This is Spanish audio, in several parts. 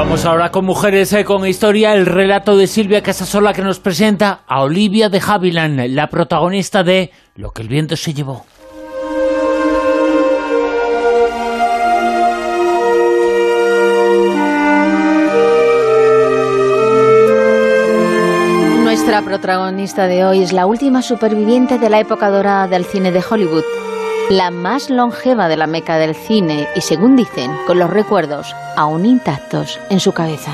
vamos ahora con Mujeres eh, con Historia, el relato de Silvia Casasola que nos presenta a Olivia de Havilland, la protagonista de Lo que el viento se llevó. Nuestra protagonista de hoy es la última superviviente de la época dorada del cine de Hollywood, la más longeva de la meca del cine y, según dicen, con los recuerdos aún intactos en su cabeza.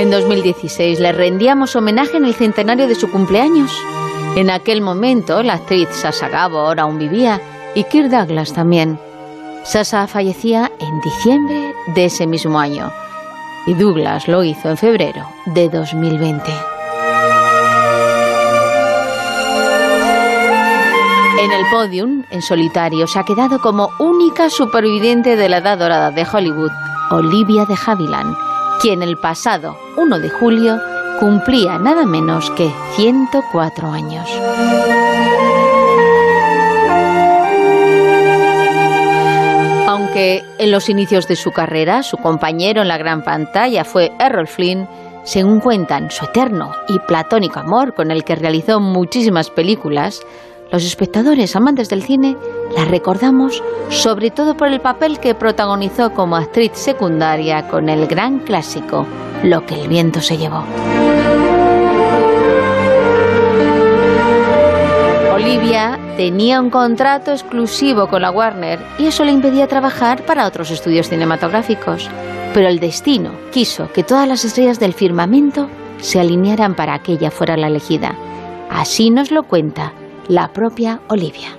En 2016 le rendíamos homenaje en el centenario de su cumpleaños. En aquel momento, la actriz Sasa Gabor aún vivía y Kirk Douglas también. Sasa fallecía en diciembre de ese mismo año y Douglas lo hizo en febrero de 2020. En el podium, en solitario, se ha quedado como única superviviente de la edad dorada de Hollywood, Olivia de Havilland, quien el pasado 1 de julio cumplía nada menos que 104 años. Aunque en los inicios de su carrera su compañero en la gran pantalla fue Errol Flynn, según cuentan su eterno y platónico amor con el que realizó muchísimas películas, los espectadores amantes del cine la recordamos sobre todo por el papel que protagonizó como actriz secundaria con el gran clásico Lo que el viento se llevó. Olivia tenía un contrato exclusivo con la Warner y eso le impedía trabajar para otros estudios cinematográficos. Pero el destino quiso que todas las estrellas del firmamento se alinearan para que ella fuera la elegida. Así nos lo cuenta la propia Olivia.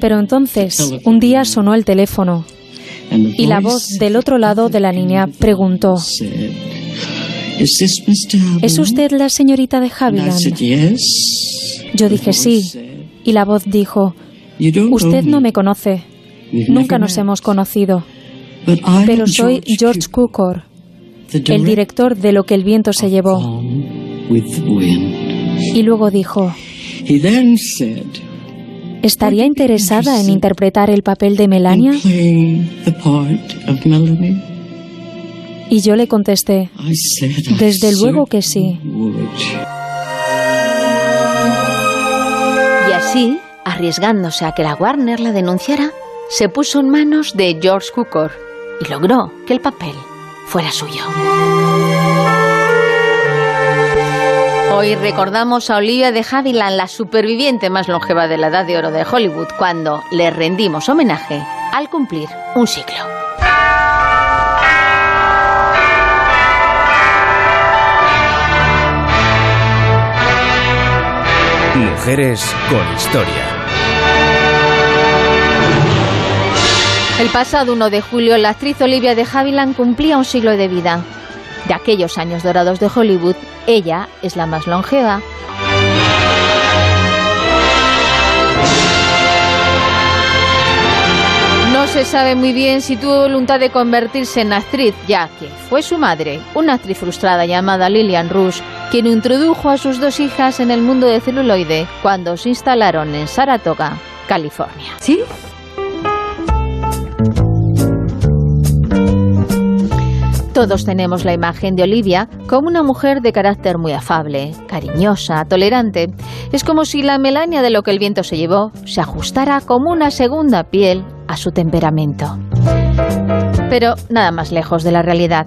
Pero entonces, un día sonó el teléfono y la voz del otro lado de la línea preguntó, ¿Es usted la señorita de Havilland? Yo dije sí, y la voz dijo, usted no me. conoce, nunca nos hemos conocido, pero soy George Cukor, el director de Lo que el viento se llevó. Y luego dijo, ¿estaría interesada en interpretar el papel de Melania? Y yo le contesté, desde luego que sí. Y así, arriesgándose a que la Warner la denunciara, se puso en manos de George Cukor y logró que el papel fuera suyo. Hoy recordamos a Olivia de Havilland, la superviviente más longeva de la Edad de Oro de Hollywood, cuando le rendimos homenaje al cumplir un siglo. Mujeres con historia. El pasado 1 de julio, la actriz Olivia de Havilland cumplía un siglo de vida. De aquellos años dorados de Hollywood, ella es la más longeva. No se sabe muy bien si tuvo voluntad de convertirse en actriz, ya que fue su madre, una actriz frustrada llamada Lillian Rush, quien introdujo a sus dos hijas en el mundo de celuloide cuando se instalaron en Saratoga, California. ¿Sí? Todos tenemos la imagen de Olivia como una mujer de carácter muy afable, cariñosa, tolerante. Es como si la Melania de lo que el viento se llevó se ajustara como una segunda piel a su temperamento. Pero nada más lejos de la realidad.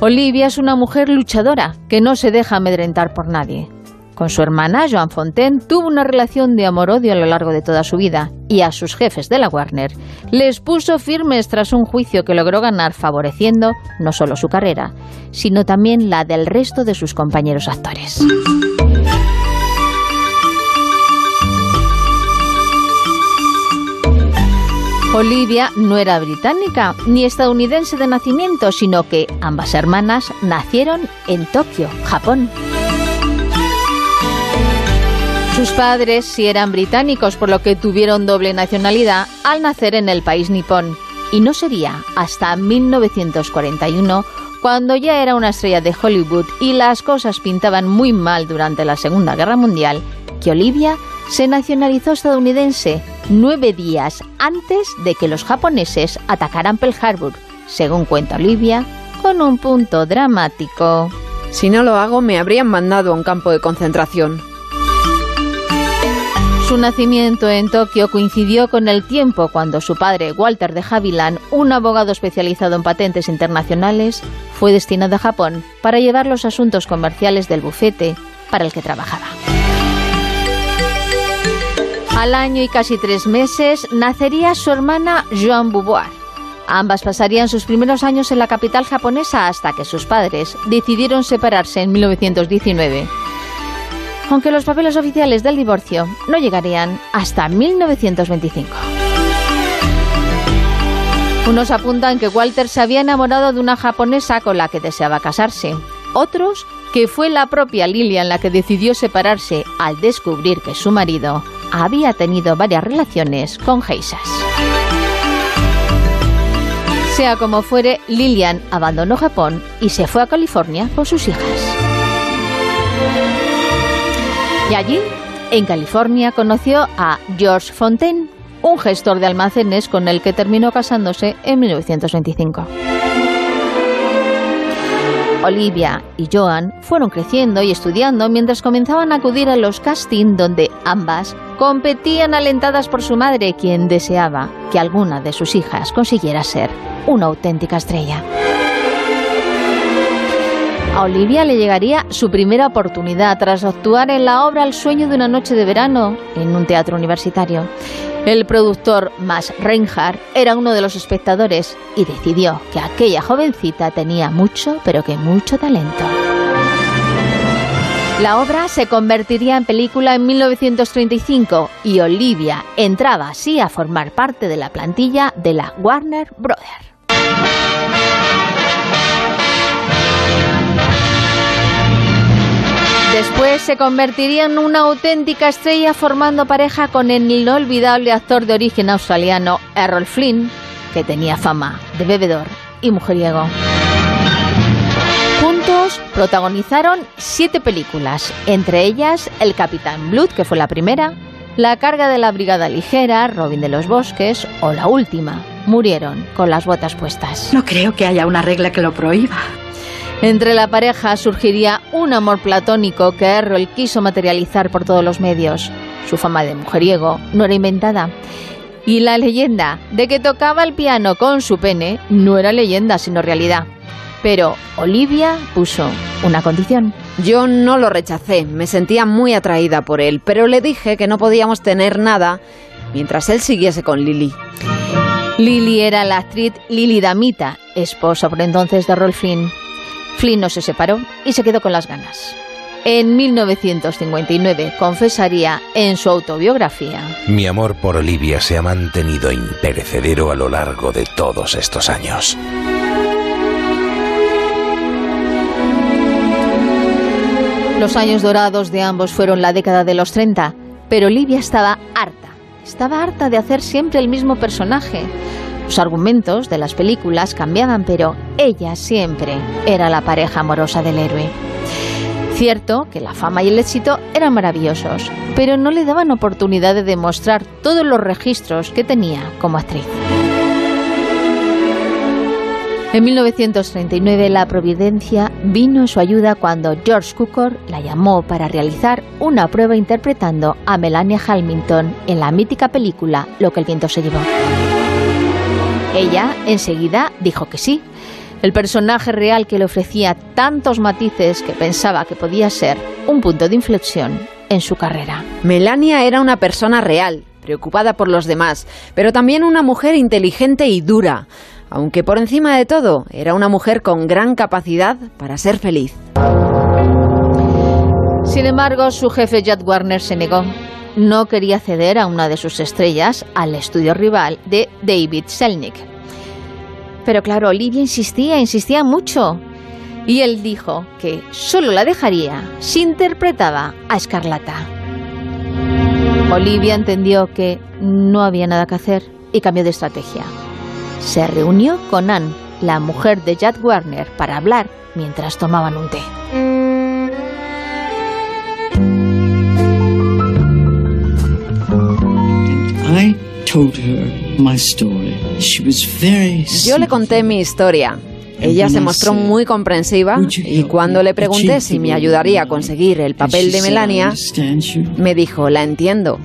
Olivia es una mujer luchadora que no se deja amedrentar por nadie. Con su hermana, Joan Fontaine, tuvo una relación de amor-odio a lo largo de toda su vida y a sus jefes de la Warner les puso firmes tras un juicio que logró ganar favoreciendo no solo su carrera, sino también la del resto de sus compañeros actores. Olivia no era británica ni estadounidense de nacimiento, sino que ambas hermanas nacieron en Tokio, Japón. Sus padres sí eran británicos, por lo que tuvieron doble nacionalidad al nacer en el país nipón. Y no sería hasta 1941, cuando ya era una estrella de Hollywood y las cosas pintaban muy mal durante la Segunda Guerra Mundial, que Olivia se nacionalizó estadounidense nueve días antes de que los japoneses atacaran Pearl Harbor, según cuenta Olivia, con un punto dramático. Si no lo hago, me habrían mandado a un campo de concentración. Su nacimiento en Tokio coincidió con el tiempo cuando su padre, Walter de Havilland, un abogado especializado en patentes internacionales, fue destinado a Japón para llevar los asuntos comerciales del bufete para el que trabajaba. Al año y casi tres meses nacería su hermana Joan Beauvoir. Ambas pasarían sus primeros años en la capital japonesa hasta que sus padres decidieron separarse en 1919 aunque los papeles oficiales del divorcio no llegarían hasta 1925. Unos apuntan que Walter se había enamorado de una japonesa con la que deseaba casarse. Otros que fue la propia Lilian la que decidió separarse al descubrir que su marido había tenido varias relaciones con geisas. Sea como fuere, Lilian abandonó Japón y se fue a California con sus hijas. Y allí, en California, conoció a George Fontaine, un gestor de almacenes con el que terminó casándose en 1925. Olivia y Joan fueron creciendo y estudiando mientras comenzaban a acudir a los castings donde ambas competían alentadas por su madre, quien deseaba que alguna de sus hijas consiguiera ser una auténtica estrella. Olivia le llegaría su primera oportunidad tras actuar en la obra El sueño de una noche de verano en un teatro universitario. El productor Max Reinhardt era uno de los espectadores y decidió que aquella jovencita tenía mucho, pero que mucho talento. La obra se convertiría en película en 1935 y Olivia entraba así a formar parte de la plantilla de la Warner Brothers. Después se convertiría en una auténtica estrella formando pareja con el inolvidable actor de origen australiano Errol Flynn, que tenía fama de bebedor y mujeriego. Juntos protagonizaron siete películas, entre ellas El Capitán Blood, que fue la primera, La carga de la Brigada Ligera, Robin de los Bosques o la última. Murieron con las botas puestas. No creo que haya una regla que lo prohíba. Entre la pareja surgiría un amor platónico que Errol quiso materializar por todos los medios. Su fama de mujeriego no era inventada. Y la leyenda de que tocaba el piano con su pene no era leyenda, sino realidad. Pero Olivia puso una condición. Yo no lo rechacé, me sentía muy atraída por él, pero le dije que no podíamos tener nada mientras él siguiese con Lily. Lily era la actriz Lily Damita, esposa por entonces de Rolf Flynn no se separó y se quedó con las ganas. En 1959 confesaría en su autobiografía. Mi amor por Olivia se ha mantenido imperecedero a lo largo de todos estos años. Los años dorados de ambos fueron la década de los 30, pero Olivia estaba harta. Estaba harta de hacer siempre el mismo personaje. Los argumentos de las películas cambiaban, pero ella siempre era la pareja amorosa del héroe. Cierto que la fama y el éxito eran maravillosos, pero no le daban oportunidad de demostrar todos los registros que tenía como actriz. En 1939 la Providencia vino en su ayuda cuando George Cukor la llamó para realizar una prueba interpretando a Melania Hamilton en la mítica película Lo que el viento se llevó. Ella enseguida dijo que sí. El personaje real que le ofrecía tantos matices que pensaba que podía ser un punto de inflexión en su carrera. Melania era una persona real, preocupada por los demás, pero también una mujer inteligente y dura, aunque por encima de todo era una mujer con gran capacidad para ser feliz. Sin embargo, su jefe Judd Warner se negó no quería ceder a una de sus estrellas al estudio rival de David Selnick. Pero claro, Olivia insistía, insistía mucho. Y él dijo que solo la dejaría si interpretaba a Escarlata. Olivia entendió que no había nada que hacer y cambió de estrategia. Se reunió con Anne, la mujer de Jack Warner, para hablar mientras tomaban un té. Yo le conté mi historia. Ella se mostró muy comprensiva y cuando le pregunté si me ayudaría a conseguir el papel de Melania, me dijo, la entiendo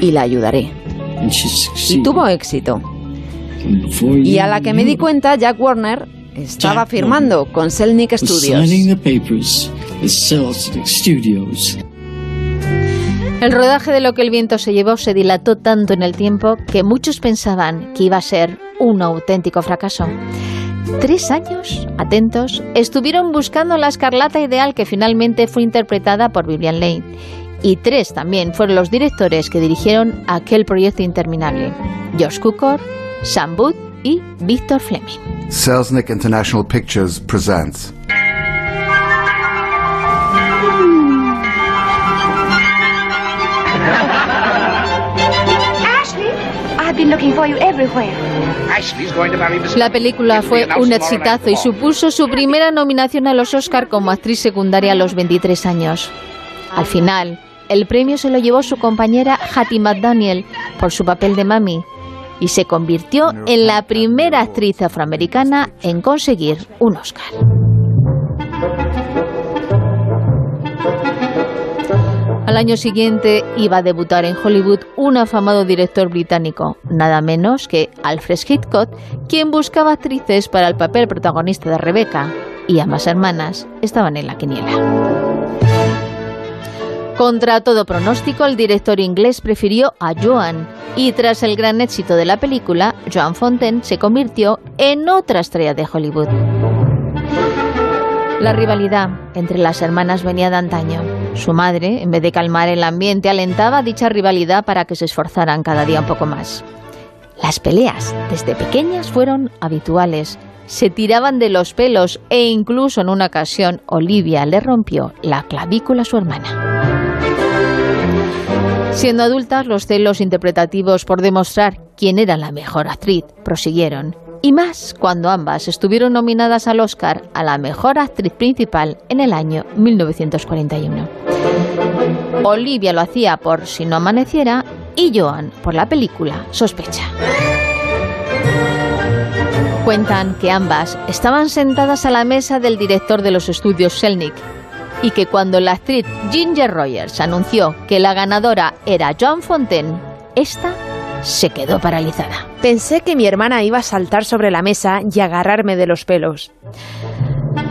y la ayudaré. Y tuvo éxito. Y a la que me di cuenta, Jack Warner estaba firmando con Selnick Studios. El rodaje de lo que el viento se llevó se dilató tanto en el tiempo que muchos pensaban que iba a ser un auténtico fracaso. Tres años, atentos, estuvieron buscando la escarlata ideal que finalmente fue interpretada por Vivian Lane. Y tres también fueron los directores que dirigieron aquel proyecto interminable. George Cukor, Sam Booth y Victor Fleming. Selznick International Pictures presents La película fue un exitazo y supuso su primera nominación a los Oscar como actriz secundaria a los 23 años. Al final, el premio se lo llevó su compañera Hattie McDaniel por su papel de Mami y se convirtió en la primera actriz afroamericana en conseguir un Oscar. Al año siguiente iba a debutar en Hollywood un afamado director británico, nada menos que Alfred Hitchcock, quien buscaba actrices para el papel protagonista de Rebecca, y ambas hermanas estaban en la quiniela. Contra todo pronóstico, el director inglés prefirió a Joan y tras el gran éxito de la película, Joan Fontaine se convirtió en otra estrella de Hollywood. La rivalidad entre las hermanas venía de antaño. Su madre, en vez de calmar el ambiente, alentaba dicha rivalidad para que se esforzaran cada día un poco más. Las peleas desde pequeñas fueron habituales. Se tiraban de los pelos e incluso en una ocasión Olivia le rompió la clavícula a su hermana. Siendo adultas, los celos interpretativos por demostrar quién era la mejor actriz prosiguieron y más cuando ambas estuvieron nominadas al Oscar a la mejor actriz principal en el año 1941. Olivia lo hacía por Si no amaneciera y Joan por la película Sospecha. Cuentan que ambas estaban sentadas a la mesa del director de los estudios Selnick y que cuando la actriz Ginger Rogers anunció que la ganadora era Joan Fontaine, esta se quedó paralizada. Pensé que mi hermana iba a saltar sobre la mesa y agarrarme de los pelos.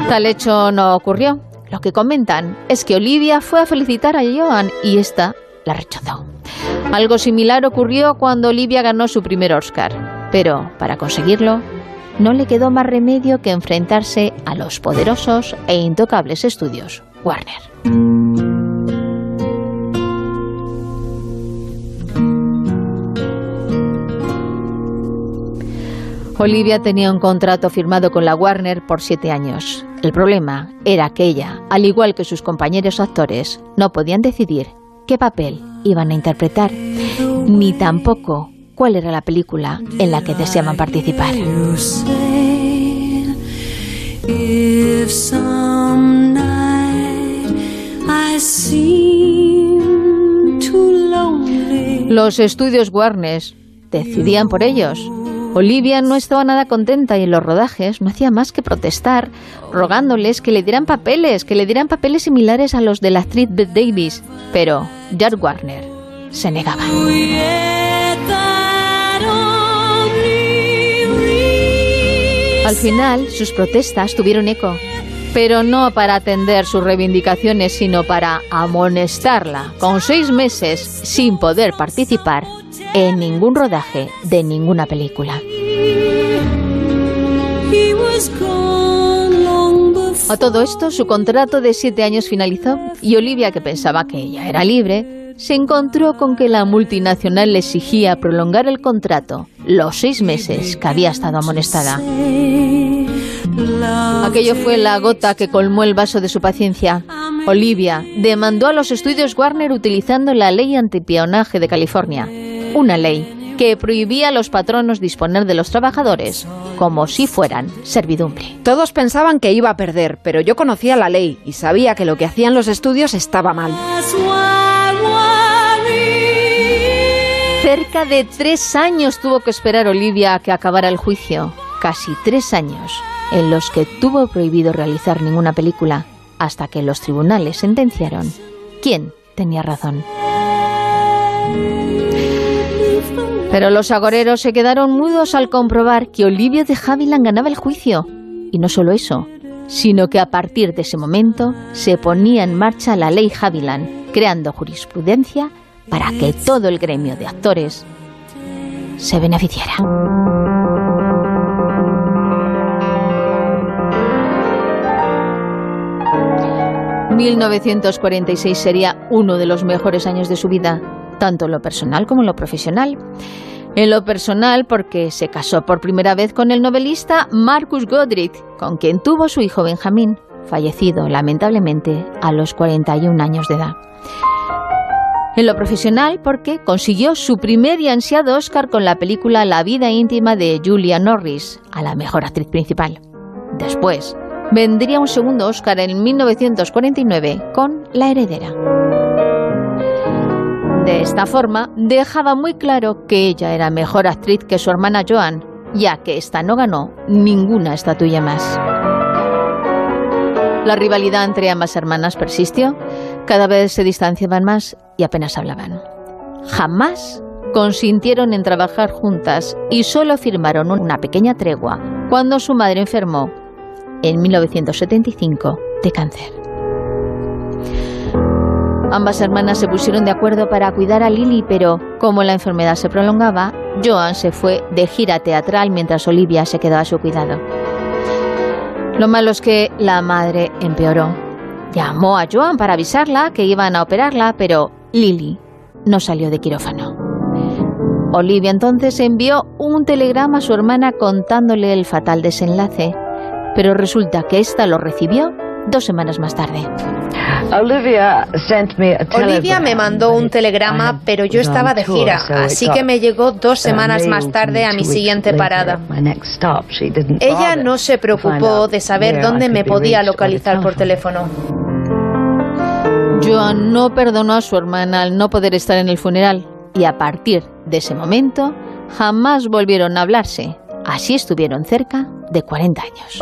Tal hecho no ocurrió. Lo que comentan es que Olivia fue a felicitar a Joan y esta la rechazó. Algo similar ocurrió cuando Olivia ganó su primer Oscar, pero para conseguirlo no le quedó más remedio que enfrentarse a los poderosos e intocables estudios Warner. Olivia tenía un contrato firmado con la Warner por siete años. El problema era que ella, al igual que sus compañeros actores, no podían decidir qué papel iban a interpretar, ni tampoco cuál era la película en la que deseaban participar. Los estudios Warner decidían por ellos Olivia no estaba nada contenta y en los rodajes no hacía más que protestar, rogándoles que le dieran papeles, que le dieran papeles similares a los de la actriz Beth Davis. Pero Jack Warner se negaba. Al final, sus protestas tuvieron eco, pero no para atender sus reivindicaciones, sino para amonestarla con seis meses sin poder participar en ningún rodaje de ninguna película. A todo esto, su contrato de siete años finalizó y Olivia, que pensaba que ella era libre, se encontró con que la multinacional le exigía prolongar el contrato los seis meses que había estado amonestada. Aquello fue la gota que colmó el vaso de su paciencia. Olivia demandó a los estudios Warner utilizando la ley antipionaje de California una ley que prohibía a los patronos disponer de los trabajadores como si fueran servidumbre. Todos pensaban que iba a perder, pero yo conocía la ley y sabía que lo que hacían los estudios estaba mal. Cerca de tres años tuvo que esperar Olivia a que acabara el juicio. Casi tres años en los que tuvo prohibido realizar ninguna película hasta que los tribunales sentenciaron quién tenía razón. Pero los agoreros se quedaron mudos al comprobar que Olivia de Havilland ganaba el juicio. Y no solo eso, sino que a partir de ese momento se ponía en marcha la ley Havilland, creando jurisprudencia para que todo el gremio de actores se beneficiara. 1946 sería uno de los mejores años de su vida, tanto en lo personal como en lo profesional. En lo personal, porque se casó por primera vez con el novelista Marcus Godrich, con quien tuvo su hijo Benjamín, fallecido lamentablemente a los 41 años de edad. En lo profesional, porque consiguió su primer y ansiado Oscar con la película La vida íntima de Julia Norris, a la mejor actriz principal. Después, vendría un segundo Oscar en 1949 con La heredera. De esta forma, dejaba muy claro que ella era mejor actriz que su hermana Joan, ya que ésta no ganó ninguna estatuilla más. La rivalidad entre ambas hermanas persistió, cada vez se distanciaban más y apenas hablaban. Jamás consintieron en trabajar juntas y solo firmaron una pequeña tregua cuando su madre enfermó en 1975 de cáncer. Ambas hermanas se pusieron de acuerdo para cuidar a Lily, pero como la enfermedad se prolongaba, Joan se fue de gira teatral mientras Olivia se quedaba a su cuidado. Lo malo es que la madre empeoró. Llamó a Joan para avisarla que iban a operarla, pero Lily no salió de quirófano. Olivia entonces envió un telegrama a su hermana contándole el fatal desenlace pero resulta que ésta lo recibió dos semanas más tarde. Olivia me mandó un telegrama, pero yo estaba de gira, así que me llegó dos semanas más tarde a mi siguiente parada. Ella no se preocupó de saber dónde me podía localizar por teléfono. Joan no perdonó a su hermana al no poder estar en el funeral y a partir de ese momento jamás volvieron a hablarse. Así estuvieron cerca de 40 años.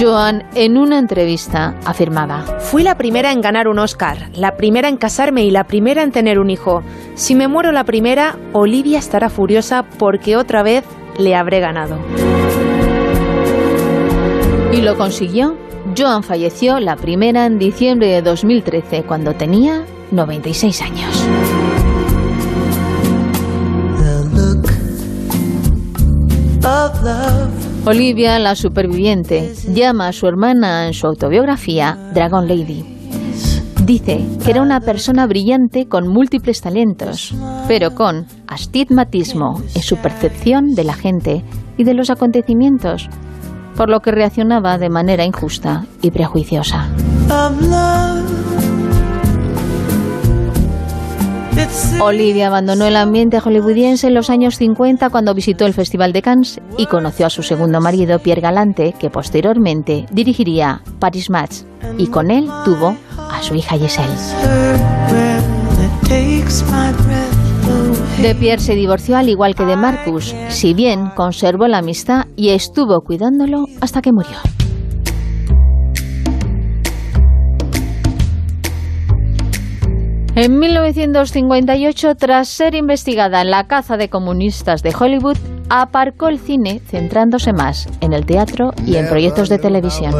Joan, en una entrevista, afirmaba, Fui la primera en ganar un Oscar, la primera en casarme y la primera en tener un hijo. Si me muero la primera, Olivia estará furiosa porque otra vez le habré ganado. Y lo consiguió. Joan falleció la primera en diciembre de 2013, cuando tenía 96 años. Olivia, la superviviente, llama a su hermana en su autobiografía Dragon Lady. Dice que era una persona brillante con múltiples talentos, pero con astigmatismo en su percepción de la gente y de los acontecimientos, por lo que reaccionaba de manera injusta y prejuiciosa. Olivia abandonó el ambiente hollywoodiense en los años 50 cuando visitó el Festival de Cannes y conoció a su segundo marido, Pierre Galante, que posteriormente dirigiría Paris Match, y con él tuvo a su hija Giselle. De Pierre se divorció al igual que de Marcus, si bien conservó la amistad y estuvo cuidándolo hasta que murió. En 1958, tras ser investigada en la caza de comunistas de Hollywood, aparcó el cine centrándose más en el teatro y en proyectos de televisión.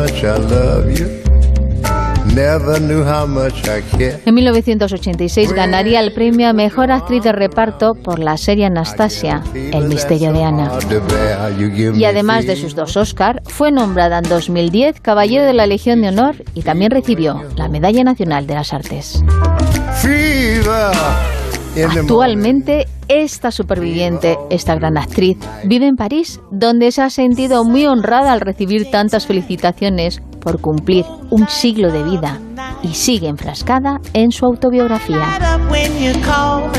En 1986 ganaría el premio a Mejor Actriz de Reparto por la serie Anastasia, El misterio de Ana. Y además de sus dos Oscar, fue nombrada en 2010 Caballero de la Legión de Honor y también recibió la Medalla Nacional de las Artes. Actualmente, esta superviviente, esta gran actriz, vive en París, donde se ha sentido muy honrada al recibir tantas felicitaciones por cumplir un siglo de vida y sigue enfrascada en su autobiografía.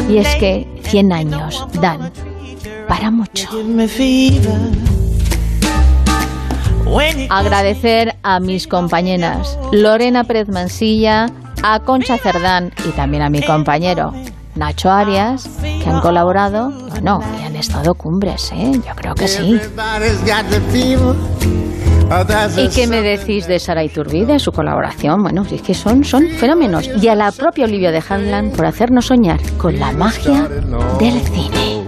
Y es que 100 años dan para mucho. Agradecer a mis compañeras Lorena Pérez Mansilla, a Concha Cerdán y también a mi compañero Nacho Arias, que han colaborado, bueno, y han estado cumbres, ¿eh? Yo creo que sí. ¿Y qué me decís de Sara Iturbide, su colaboración? Bueno, es que son, son fenómenos. Y a la propia Olivia de Hanlan por hacernos soñar con la magia del cine.